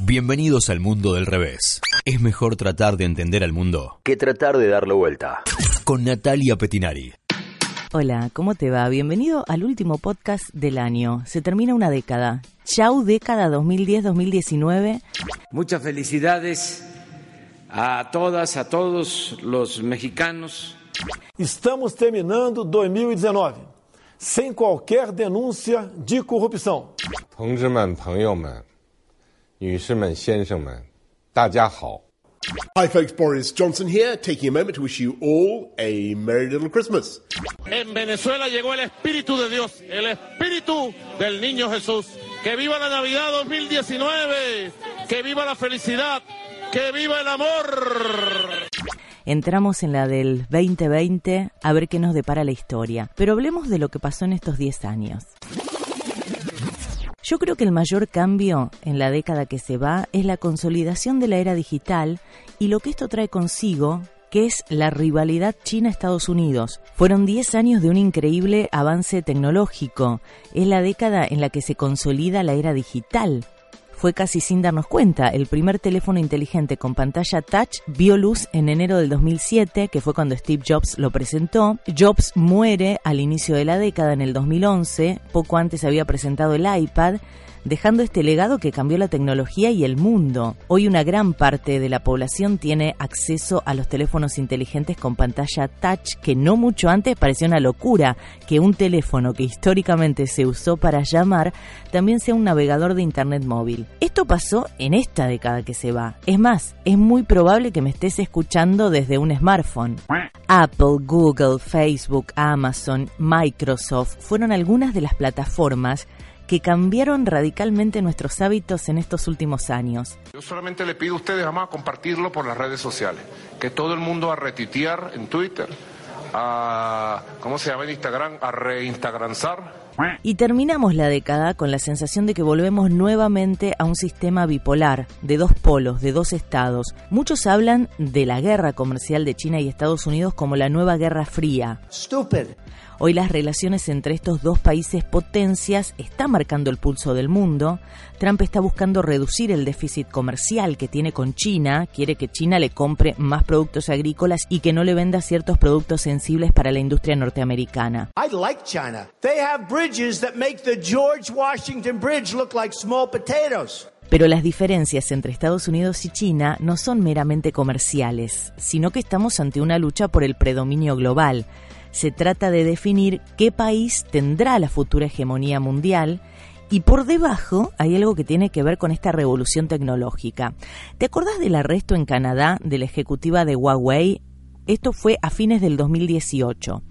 Bienvenidos al mundo del revés. Es mejor tratar de entender al mundo que tratar de darle vuelta. Con Natalia Petinari. Hola, ¿cómo te va? Bienvenido al último podcast del año. Se termina una década. Chau década 2010-2019. Muchas felicidades a todas, a todos los mexicanos. Estamos terminando 2019 sem qualquer denúncia de corrupção. 同志们、朋友们、 女士们、先生们，大家好。 Hi, folks. Boris Johnson here, taking a moment to wish you all a merry little Christmas. En Venezuela llegó el Espíritu de Dios, el Espíritu del Niño Jesús. Que viva la Navidad 2019, que viva la felicidad, que viva el amor. Entramos en la del 2020 a ver qué nos depara la historia. Pero hablemos de lo que pasó en estos 10 años. Yo creo que el mayor cambio en la década que se va es la consolidación de la era digital y lo que esto trae consigo, que es la rivalidad China-Estados Unidos. Fueron 10 años de un increíble avance tecnológico. Es la década en la que se consolida la era digital fue casi sin darnos cuenta. El primer teléfono inteligente con pantalla touch vio luz en enero del 2007, que fue cuando Steve Jobs lo presentó. Jobs muere al inicio de la década, en el 2011, poco antes había presentado el iPad, dejando este legado que cambió la tecnología y el mundo. Hoy una gran parte de la población tiene acceso a los teléfonos inteligentes con pantalla touch, que no mucho antes parecía una locura que un teléfono que históricamente se usó para llamar también sea un navegador de internet móvil. Esto pasó en esta década que se va. Es más, es muy probable que me estés escuchando desde un smartphone. Apple, Google, Facebook, Amazon, Microsoft fueron algunas de las plataformas que cambiaron radicalmente nuestros hábitos en estos últimos años. Yo solamente le pido a ustedes, vamos a compartirlo por las redes sociales, que todo el mundo a retuitear en Twitter, a, ¿cómo se llama en Instagram? A reinstagramzar. Y terminamos la década con la sensación de que volvemos nuevamente a un sistema bipolar, de dos polos, de dos estados. Muchos hablan de la guerra comercial de China y Estados Unidos como la nueva Guerra Fría. Stupid. Hoy las relaciones entre estos dos países potencias están marcando el pulso del mundo. Trump está buscando reducir el déficit comercial que tiene con China, quiere que China le compre más productos agrícolas y que no le venda ciertos productos sensibles para la industria norteamericana. I like China. They have bridges that make the George Washington Bridge look like small potatoes. Pero las diferencias entre Estados Unidos y China no son meramente comerciales, sino que estamos ante una lucha por el predominio global se trata de definir qué país tendrá la futura hegemonía mundial y por debajo hay algo que tiene que ver con esta revolución tecnológica. ¿Te acordás del arresto en Canadá de la ejecutiva de Huawei? Esto fue a fines del 2018.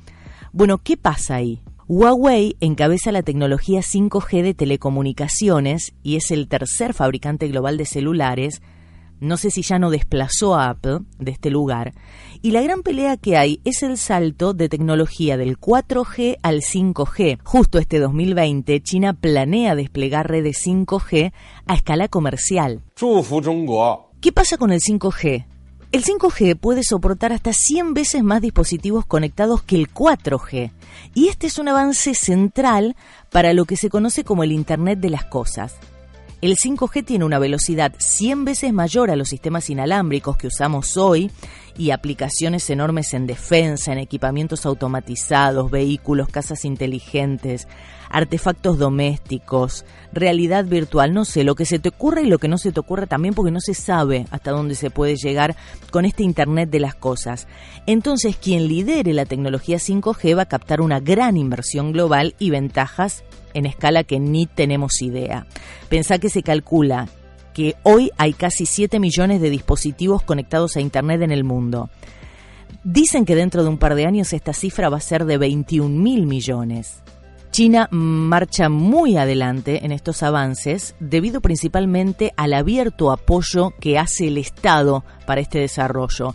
Bueno, ¿qué pasa ahí? Huawei encabeza la tecnología 5G de telecomunicaciones y es el tercer fabricante global de celulares no sé si ya no desplazó a Apple de este lugar. Y la gran pelea que hay es el salto de tecnología del 4G al 5G. Justo este 2020, China planea desplegar redes 5G a escala comercial. ¿Qué pasa con el 5G? El 5G puede soportar hasta 100 veces más dispositivos conectados que el 4G. Y este es un avance central para lo que se conoce como el Internet de las Cosas. El 5G tiene una velocidad 100 veces mayor a los sistemas inalámbricos que usamos hoy y aplicaciones enormes en defensa, en equipamientos automatizados, vehículos, casas inteligentes, artefactos domésticos, realidad virtual, no sé, lo que se te ocurre y lo que no se te ocurre también porque no se sabe hasta dónde se puede llegar con este Internet de las cosas. Entonces, quien lidere la tecnología 5G va a captar una gran inversión global y ventajas en escala que ni tenemos idea. Pensá que se calcula que hoy hay casi 7 millones de dispositivos conectados a Internet en el mundo. Dicen que dentro de un par de años esta cifra va a ser de 21 mil millones. China marcha muy adelante en estos avances debido principalmente al abierto apoyo que hace el Estado para este desarrollo.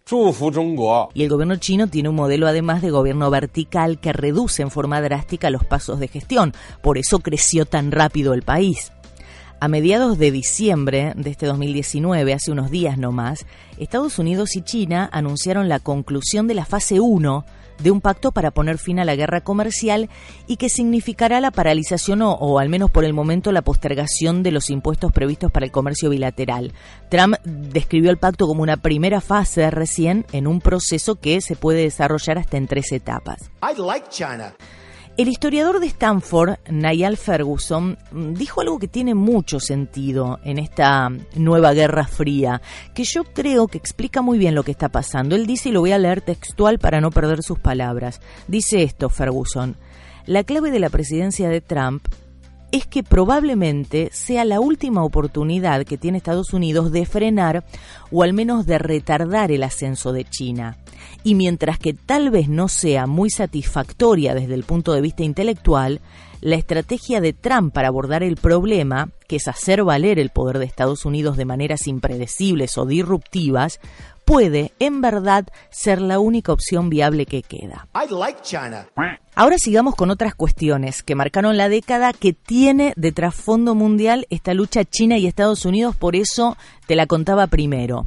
Y el gobierno chino tiene un modelo además de gobierno vertical que reduce en forma drástica los pasos de gestión. Por eso creció tan rápido el país. A mediados de diciembre de este 2019, hace unos días nomás, Estados Unidos y China anunciaron la conclusión de la fase 1 de un pacto para poner fin a la guerra comercial y que significará la paralización o, o, al menos por el momento la postergación de los impuestos previstos para el comercio bilateral. Trump describió el pacto como una primera fase recién en un proceso que se puede desarrollar hasta en tres etapas. El historiador de Stanford, Niall Ferguson, dijo algo que tiene mucho sentido en esta nueva Guerra Fría, que yo creo que explica muy bien lo que está pasando. Él dice, y lo voy a leer textual para no perder sus palabras, dice esto Ferguson, la clave de la presidencia de Trump es que probablemente sea la última oportunidad que tiene Estados Unidos de frenar o al menos de retardar el ascenso de China. Y mientras que tal vez no sea muy satisfactoria desde el punto de vista intelectual, la estrategia de Trump para abordar el problema, que es hacer valer el poder de Estados Unidos de maneras impredecibles o disruptivas, puede, en verdad, ser la única opción viable que queda. Ahora sigamos con otras cuestiones que marcaron la década que tiene de trasfondo mundial esta lucha China y Estados Unidos, por eso te la contaba primero.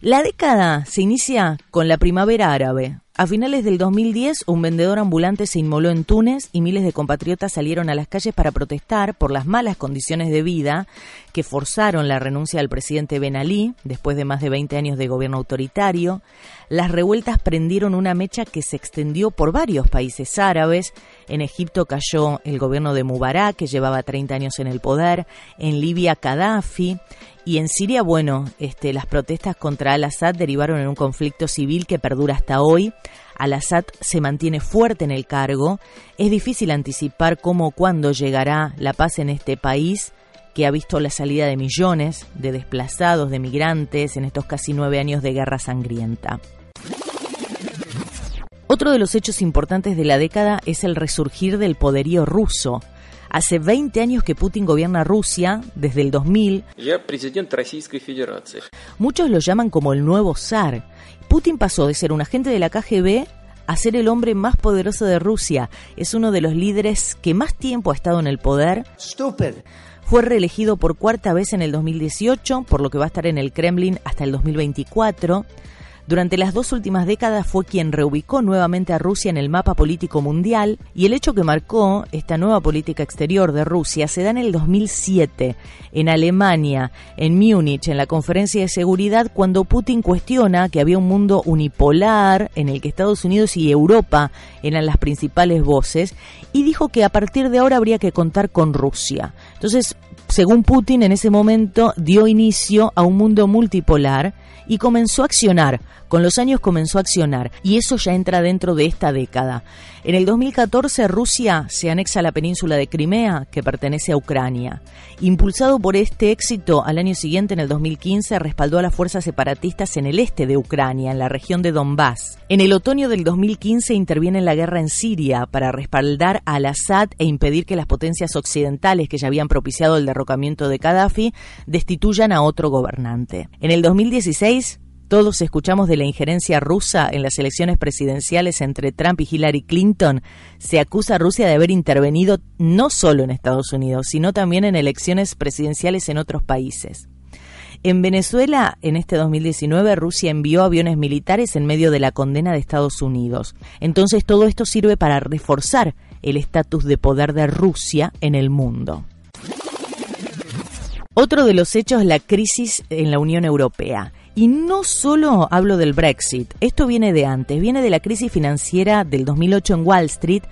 La década se inicia con la primavera árabe, a finales del 2010, un vendedor ambulante se inmoló en Túnez y miles de compatriotas salieron a las calles para protestar por las malas condiciones de vida que forzaron la renuncia del presidente Ben Ali después de más de 20 años de gobierno autoritario. Las revueltas prendieron una mecha que se extendió por varios países árabes. En Egipto cayó el gobierno de Mubarak, que llevaba 30 años en el poder. En Libia, Gaddafi. Y en Siria, bueno, este, las protestas contra Al-Assad derivaron en un conflicto civil que perdura hasta hoy. Al-Assad se mantiene fuerte en el cargo. Es difícil anticipar cómo o cuándo llegará la paz en este país que ha visto la salida de millones de desplazados, de migrantes en estos casi nueve años de guerra sangrienta. Otro de los hechos importantes de la década es el resurgir del poderío ruso. Hace 20 años que Putin gobierna Rusia, desde el 2000. Muchos lo llaman como el nuevo zar. Putin pasó de ser un agente de la KGB a ser el hombre más poderoso de Rusia. Es uno de los líderes que más tiempo ha estado en el poder. Fue reelegido por cuarta vez en el 2018, por lo que va a estar en el Kremlin hasta el 2024. Durante las dos últimas décadas fue quien reubicó nuevamente a Rusia en el mapa político mundial y el hecho que marcó esta nueva política exterior de Rusia se da en el 2007 en Alemania, en Múnich, en la conferencia de seguridad, cuando Putin cuestiona que había un mundo unipolar en el que Estados Unidos y Europa eran las principales voces y dijo que a partir de ahora habría que contar con Rusia. Entonces, según Putin, en ese momento dio inicio a un mundo multipolar y comenzó a accionar. Con los años comenzó a accionar y eso ya entra dentro de esta década. En el 2014 Rusia se anexa a la península de Crimea, que pertenece a Ucrania. Impulsado por este éxito, al año siguiente, en el 2015, respaldó a las fuerzas separatistas en el este de Ucrania, en la región de Donbass. En el otoño del 2015 interviene en la guerra en Siria para respaldar al Assad e impedir que las potencias occidentales que ya habían propiciado el derrocamiento de Gaddafi destituyan a otro gobernante. En el 2016 todos escuchamos de la injerencia rusa en las elecciones presidenciales entre Trump y Hillary Clinton, se acusa a Rusia de haber intervenido no solo en Estados Unidos, sino también en elecciones presidenciales en otros países. En Venezuela, en este 2019, Rusia envió aviones militares en medio de la condena de Estados Unidos. Entonces todo esto sirve para reforzar el estatus de poder de Rusia en el mundo. Otro de los hechos es la crisis en la Unión Europea. Y no solo hablo del Brexit, esto viene de antes, viene de la crisis financiera del 2008 en Wall Street.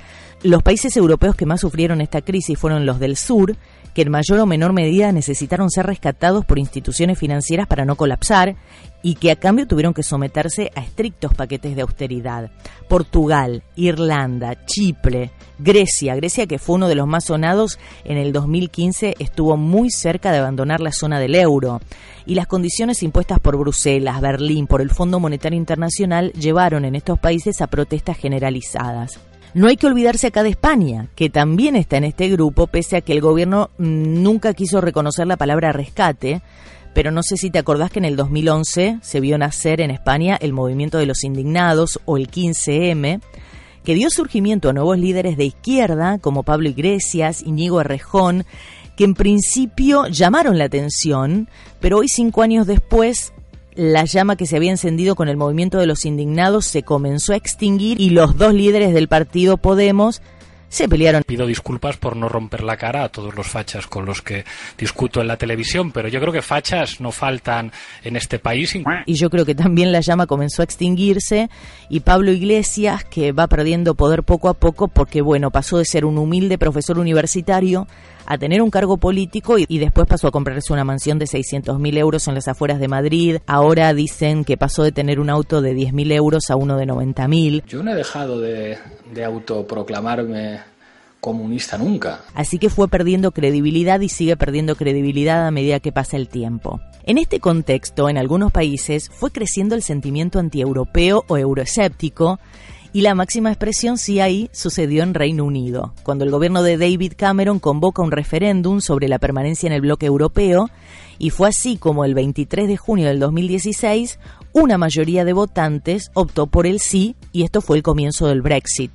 Los países europeos que más sufrieron esta crisis fueron los del sur, que en mayor o menor medida necesitaron ser rescatados por instituciones financieras para no colapsar y que a cambio tuvieron que someterse a estrictos paquetes de austeridad. Portugal, Irlanda, Chipre, Grecia, Grecia que fue uno de los más sonados en el 2015 estuvo muy cerca de abandonar la zona del euro y las condiciones impuestas por Bruselas, Berlín, por el Fondo Monetario Internacional llevaron en estos países a protestas generalizadas. No hay que olvidarse acá de España, que también está en este grupo, pese a que el gobierno mm, nunca quiso reconocer la palabra rescate, pero no sé si te acordás que en el 2011 se vio nacer en España el movimiento de los indignados o el 15M, que dio surgimiento a nuevos líderes de izquierda como Pablo Iglesias, Íñigo Errejón, que en principio llamaron la atención, pero hoy cinco años después la llama que se había encendido con el movimiento de los indignados se comenzó a extinguir y los dos líderes del partido Podemos se pelearon. Pido disculpas por no romper la cara a todos los fachas con los que discuto en la televisión, pero yo creo que fachas no faltan en este país. Y yo creo que también la llama comenzó a extinguirse y Pablo Iglesias, que va perdiendo poder poco a poco porque, bueno, pasó de ser un humilde profesor universitario a tener un cargo político y, después pasó a comprarse una mansión de 600 mil euros en las afueras de Madrid. Ahora dicen que pasó de tener un auto de 10 mil euros a uno de 90 mil. Yo no he dejado de, de autoproclamarme comunista nunca. Así que fue perdiendo credibilidad y sigue perdiendo credibilidad a medida que pasa el tiempo. En este contexto, en algunos países, fue creciendo el sentimiento antieuropeo o euroescéptico y la máxima expresión sí ahí sucedió en Reino Unido, cuando el gobierno de David Cameron convoca un referéndum sobre la permanencia en el bloque europeo y fue así como el 23 de junio del 2016 una mayoría de votantes optó por el sí y esto fue el comienzo del Brexit.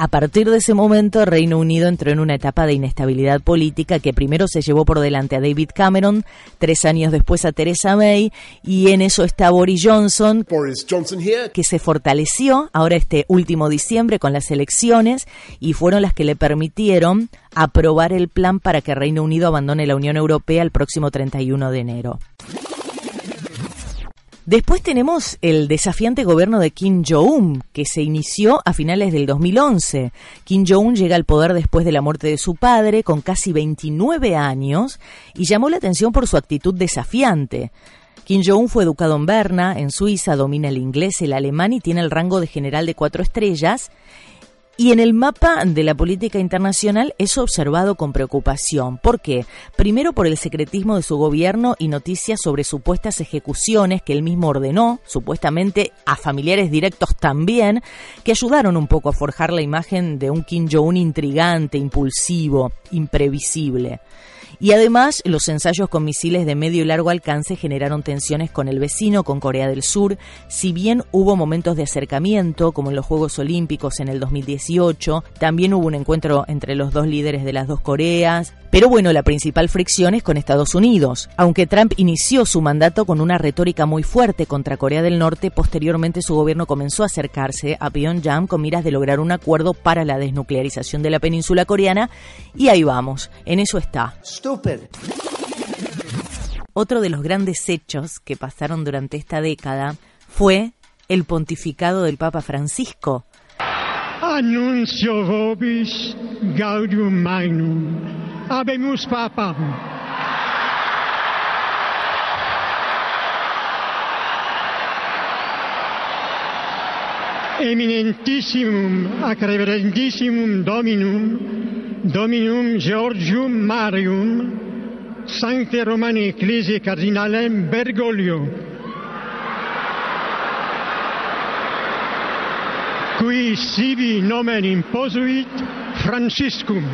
A partir de ese momento, Reino Unido entró en una etapa de inestabilidad política que primero se llevó por delante a David Cameron, tres años después a Theresa May, y en eso está Boris Johnson, que se fortaleció ahora este último diciembre con las elecciones y fueron las que le permitieron aprobar el plan para que Reino Unido abandone la Unión Europea el próximo 31 de enero. Después tenemos el desafiante gobierno de Kim Jong-un, que se inició a finales del 2011. Kim Jong-un llega al poder después de la muerte de su padre, con casi 29 años, y llamó la atención por su actitud desafiante. Kim Jong-un fue educado en Berna, en Suiza, domina el inglés, el alemán y tiene el rango de general de cuatro estrellas. Y en el mapa de la política internacional es observado con preocupación. ¿Por qué? Primero por el secretismo de su gobierno y noticias sobre supuestas ejecuciones que él mismo ordenó, supuestamente a familiares directos también, que ayudaron un poco a forjar la imagen de un Kim Jong-un intrigante, impulsivo, imprevisible. Y además, los ensayos con misiles de medio y largo alcance generaron tensiones con el vecino, con Corea del Sur. Si bien hubo momentos de acercamiento, como en los Juegos Olímpicos en el 2018, también hubo un encuentro entre los dos líderes de las dos Coreas. Pero bueno, la principal fricción es con Estados Unidos. Aunque Trump inició su mandato con una retórica muy fuerte contra Corea del Norte, posteriormente su gobierno comenzó a acercarse a Pyongyang con miras de lograr un acuerdo para la desnuclearización de la península coreana. Y ahí vamos, en eso está. Otro de los grandes hechos que pasaron durante esta década fue el pontificado del Papa Francisco. Anuncio vobis gaudium magnum. Habemus Papa. Eminentissimum ac reverendissimum Dominum, Dominum Georgium Marium, Sancte Romani Ecclesiae Cardinalem Bergoglio, qui sibi nomen imposuit Franciscum.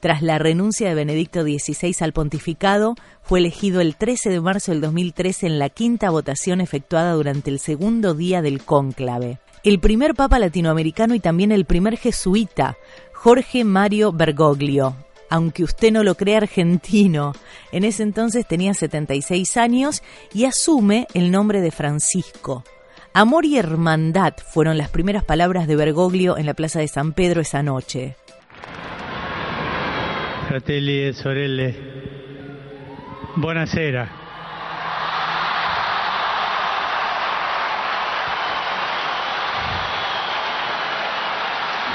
Tras la renuncia de Benedicto XVI al pontificado, fue elegido el 13 de marzo del 2013 en la quinta votación efectuada durante el segundo día del cónclave. El primer papa latinoamericano y también el primer jesuita, Jorge Mario Bergoglio, aunque usted no lo crea argentino. En ese entonces tenía 76 años y asume el nombre de Francisco. Amor y hermandad fueron las primeras palabras de Bergoglio en la Plaza de San Pedro esa noche. Fratelli e sorelle, buonasera.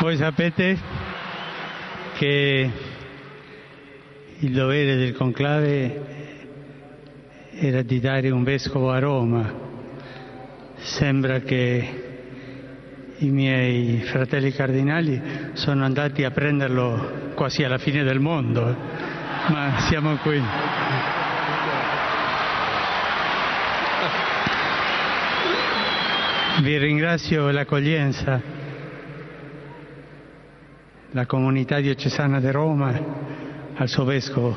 Voi sapete che il dovere del conclave era di dare un vescovo a Roma. Sembra che i miei fratelli cardinali sono andati a prenderlo quasi alla fine del mondo, ma siamo qui. Vi ringrazio l'accoglienza, la comunità diocesana di Roma, al suo vescovo.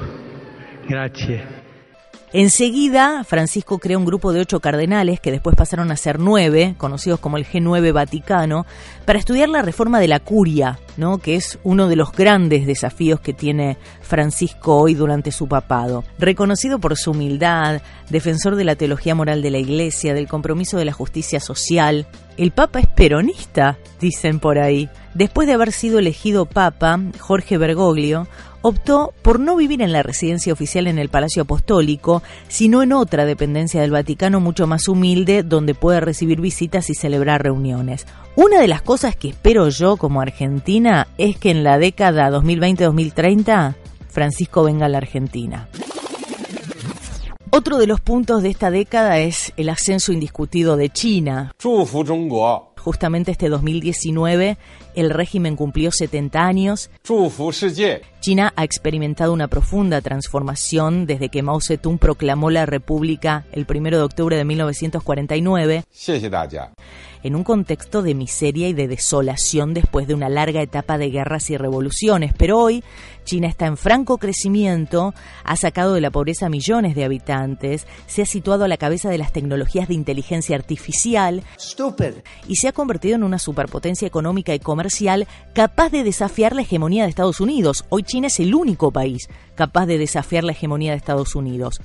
Grazie. Enseguida, Francisco creó un grupo de ocho cardenales que después pasaron a ser nueve, conocidos como el G9 Vaticano, para estudiar la reforma de la curia, ¿no? que es uno de los grandes desafíos que tiene Francisco hoy durante su papado. Reconocido por su humildad, defensor de la teología moral de la Iglesia, del compromiso de la justicia social, el Papa es peronista, dicen por ahí. Después de haber sido elegido Papa, Jorge Bergoglio optó por no vivir en la residencia oficial en el Palacio Apostólico, sino en otra dependencia del Vaticano mucho más humilde, donde puede recibir visitas y celebrar reuniones. Una de las cosas que espero yo como argentina es que en la década 2020-2030 Francisco venga a la Argentina. Otro de los puntos de esta década es el ascenso indiscutido de China. Justamente este 2019 el régimen cumplió 70 años. China ha experimentado una profunda transformación desde que Mao Zedong proclamó la República el 1 de octubre de 1949 en un contexto de miseria y de desolación después de una larga etapa de guerras y revoluciones. Pero hoy China está en franco crecimiento, ha sacado de la pobreza a millones de habitantes, se ha situado a la cabeza de las tecnologías de inteligencia artificial y se ha convertido en una superpotencia económica y comercial capaz de desafiar la hegemonía de Estados Unidos. Hoy China es el único país capaz de desafiar la hegemonía de Estados Unidos.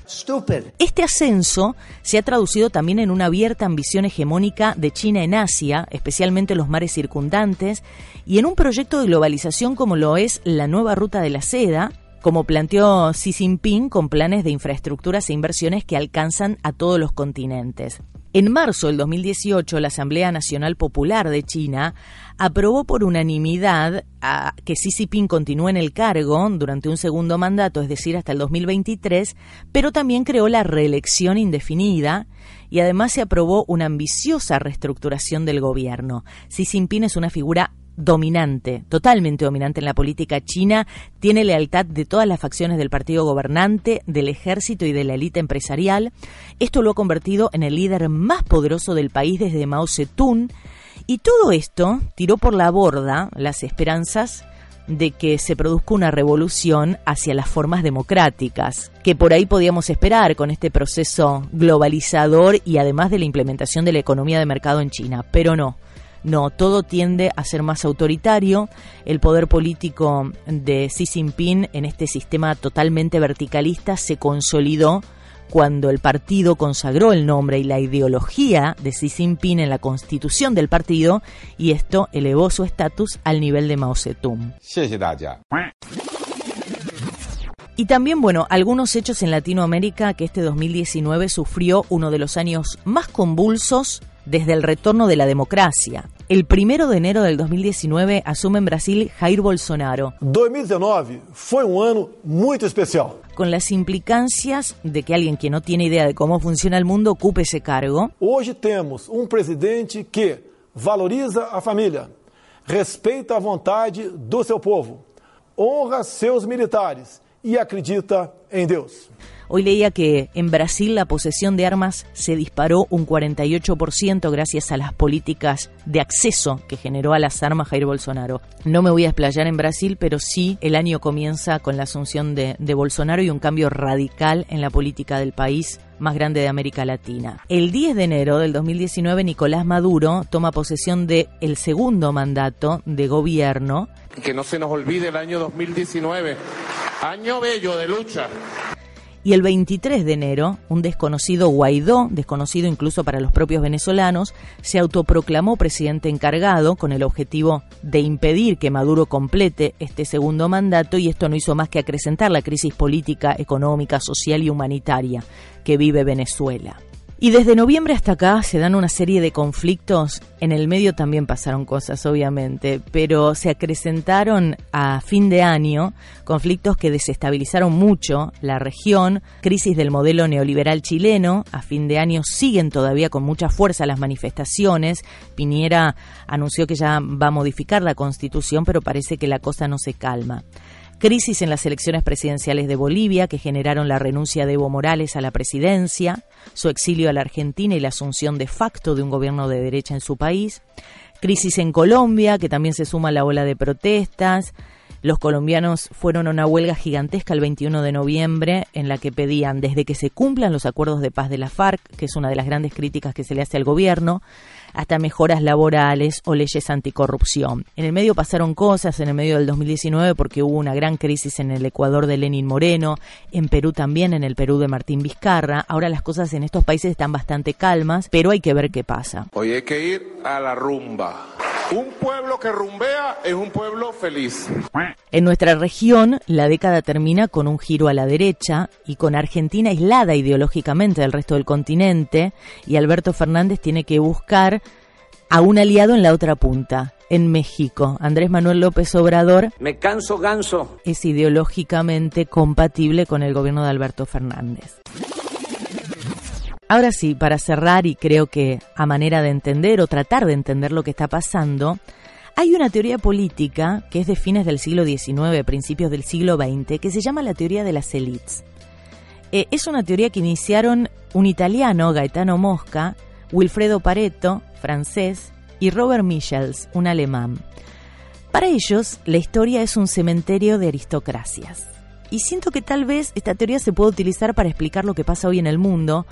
Este ascenso se ha traducido también en una abierta ambición hegemónica de China en Asia, especialmente los mares circundantes, y en un proyecto de globalización como lo es la nueva ruta de la seda, como planteó Xi Jinping con planes de infraestructuras e inversiones que alcanzan a todos los continentes. En marzo del 2018, la Asamblea Nacional Popular de China aprobó por unanimidad a que Xi Jinping continúe en el cargo durante un segundo mandato, es decir, hasta el 2023, pero también creó la reelección indefinida y además se aprobó una ambiciosa reestructuración del gobierno. Xi Jinping es una figura dominante, totalmente dominante en la política china, tiene lealtad de todas las facciones del partido gobernante, del ejército y de la élite empresarial. Esto lo ha convertido en el líder más poderoso del país desde Mao Zedong. Y todo esto tiró por la borda las esperanzas de que se produzca una revolución hacia las formas democráticas, que por ahí podíamos esperar con este proceso globalizador y además de la implementación de la economía de mercado en China, pero no. No, todo tiende a ser más autoritario. El poder político de Xi Jinping en este sistema totalmente verticalista se consolidó cuando el partido consagró el nombre y la ideología de Xi Jinping en la constitución del partido y esto elevó su estatus al nivel de Mao Zedong. Y también, bueno, algunos hechos en Latinoamérica que este 2019 sufrió uno de los años más convulsos desde el retorno de la democracia. El primero de enero del 2019 asume en Brasil Jair Bolsonaro. 2019 fue un año muy especial. Con las implicancias de que alguien que no tiene idea de cómo funciona el mundo ocupe ese cargo. Hoy tenemos un presidente que valoriza a familia, respeta a vontade do seu povo, honra seus militares y acredita en Dios. Hoy leía que en Brasil la posesión de armas se disparó un 48% gracias a las políticas de acceso que generó a las armas Jair Bolsonaro. No me voy a explayar en Brasil, pero sí el año comienza con la asunción de, Bolsonaro y un cambio radical en la política del país más grande de América Latina. El 10 de enero del 2019 Nicolás Maduro toma posesión de el segundo mandato de gobierno. Que no se nos olvide el año 2019, año bello de lucha y el 23 de enero, un desconocido Guaidó, desconocido incluso para los propios venezolanos, se autoproclamó presidente encargado con el objetivo de impedir que Maduro complete este segundo mandato y esto no hizo más que acrecentar la crisis política, económica, social y humanitaria que vive Venezuela. Y desde noviembre hasta acá se dan una serie de conflictos. En el medio también pasaron cosas, obviamente, pero se acrecentaron a fin de año conflictos que desestabilizaron mucho la región, crisis del modelo neoliberal chileno. A fin de año siguen todavía con mucha fuerza las manifestaciones. Piñera anunció que ya va a modificar la constitución, pero parece que la cosa no se calma crisis en las elecciones presidenciales de Bolivia que generaron la renuncia de Evo Morales a la presidencia, su exilio a la Argentina y la asunción de facto de un gobierno de derecha en su país, crisis en Colombia que también se suma a la ola de protestas, Los colombianos fueron a una huelga gigantesca el 21 de noviembre en la que pedían desde que se cumplan los acuerdos de paz de la FARC, que es una de las grandes críticas que se le hace al gobierno, hasta mejoras laborales o leyes anticorrupción. En el medio pasaron cosas, en el medio del 2019, porque hubo una gran crisis en el Ecuador de Lenin Moreno, en Perú también, en el Perú de Martín Vizcarra. Ahora las cosas en estos países están bastante calmas, pero hay que ver qué pasa. Hoy hay que ir a la rumba. Un pueblo que rumbea es un pueblo feliz. En nuestra región, la década termina con un giro a la derecha y con Argentina aislada ideológicamente del resto del continente y Alberto Fernández tiene que buscar a un aliado en la otra punta, en México. Andrés Manuel López Obrador. Me canso ganso. Es ideológicamente compatible con el gobierno de Alberto Fernández. Ahora sí, para cerrar, y creo que a manera de entender o tratar de entender lo que está pasando, hay una teoría política que es de fines del siglo XIX, principios del siglo XX, que se llama la teoría de las élites. Eh, es una teoría que iniciaron un italiano, Gaetano Mosca, Wilfredo Pareto, francés, y Robert Michels, un alemán. Para ellos, la historia es un cementerio de aristocracias. Y siento que tal vez esta teoría se puede utilizar para explicar lo que pasa hoy en el mundo,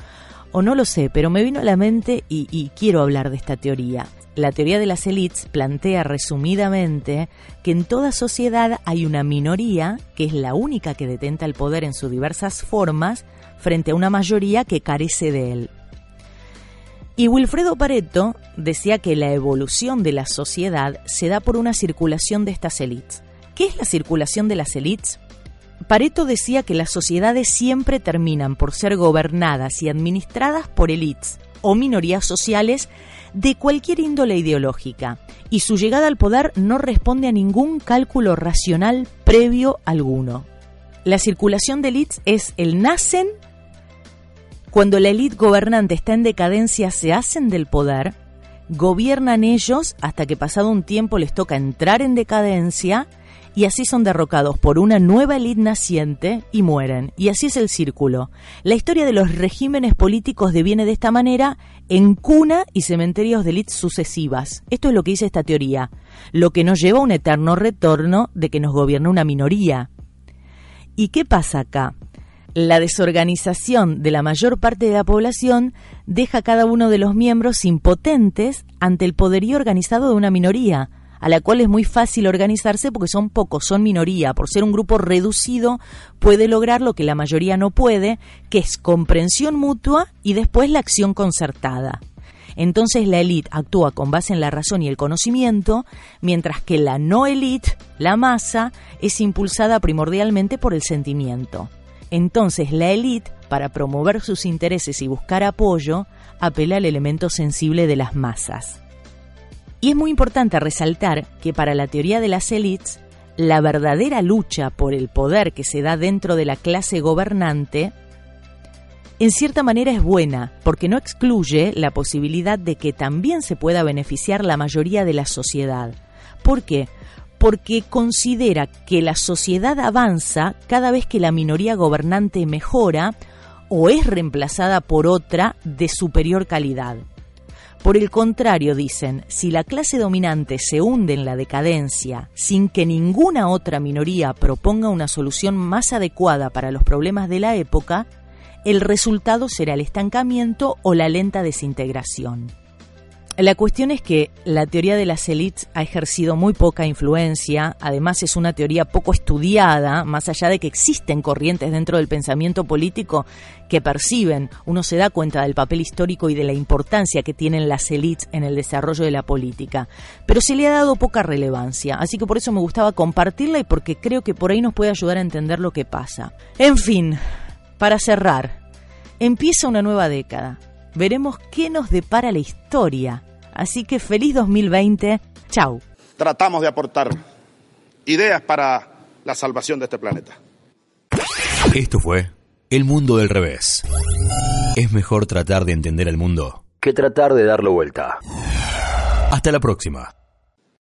o no lo sé, pero me vino a la mente y, quiero hablar de esta teoría. La teoría de las élites plantea resumidamente que en toda sociedad hay una minoría que es la única que detenta el poder en sus diversas formas frente a una mayoría que carece de él. Y Wilfredo Pareto decía que la evolución de la sociedad se da por una circulación de estas élites. ¿Qué es la circulación de las élites? Pareto decía que las sociedades siempre terminan por ser gobernadas y administradas por élites o minorías sociales de cualquier índole ideológica, y su llegada al poder no responde a ningún cálculo racional previo alguno. La circulación de élites es el nacen cuando la élite gobernante está en decadencia, se hacen del poder, gobiernan ellos hasta que pasado un tiempo les toca entrar en decadencia y así son derrocados por una nueva élite naciente y mueren. Y así es el círculo. La historia de los regímenes políticos deviene de esta manera en cuna y cementerios de élites sucesivas. Esto es lo que dice esta teoría, lo que nos lleva a un eterno retorno de que nos gobierna una minoría. ¿Y qué pasa acá? La desorganización de la mayor parte de la población deja a cada uno de los miembros impotentes ante el poderío organizado de una minoría, a la cual es muy fácil organizarse porque son pocos, son minoría. Por ser un grupo reducido puede lograr lo que la mayoría no puede, que es comprensión mutua y después la acción concertada. Entonces la élite actúa con base en la razón y el conocimiento, mientras que la no élite, la masa, es impulsada primordialmente por el sentimiento. Entonces la élite, para promover sus intereses y buscar apoyo, apela al elemento sensible de las masas. Y es muy importante resaltar que para la teoría de las élites, la verdadera lucha por el poder que se da dentro de la clase gobernante, en cierta manera es buena, porque no excluye la posibilidad de que también se pueda beneficiar la mayoría de la sociedad. ¿Por qué? Porque considera que la sociedad avanza cada vez que la minoría gobernante mejora o es reemplazada por otra de superior calidad. Por el contrario, dicen, si la clase dominante se hunde en la decadencia sin que ninguna otra minoría proponga una solución más adecuada para los problemas de la época, el resultado será el estancamiento o la lenta desintegración. La cuestión es que la teoría de las élites ha ejercido muy poca influencia, además es una teoría poco estudiada, más allá de que existen corrientes dentro del pensamiento político que perciben, uno se da cuenta del papel histórico y de la importancia que tienen las élites en el desarrollo de la política, pero se le ha dado poca relevancia, así que por eso me gustaba compartirla y porque creo que por ahí nos puede ayudar a entender lo que pasa. En fin, para cerrar, empieza una nueva década. Veremos qué nos depara la historia Así que feliz 2020. Chau. Tratamos de aportar ideas para la salvación de este planeta. Esto fue El Mundo del Revés. Es mejor tratar de entender el mundo que tratar de darlo vuelta. Hasta la próxima.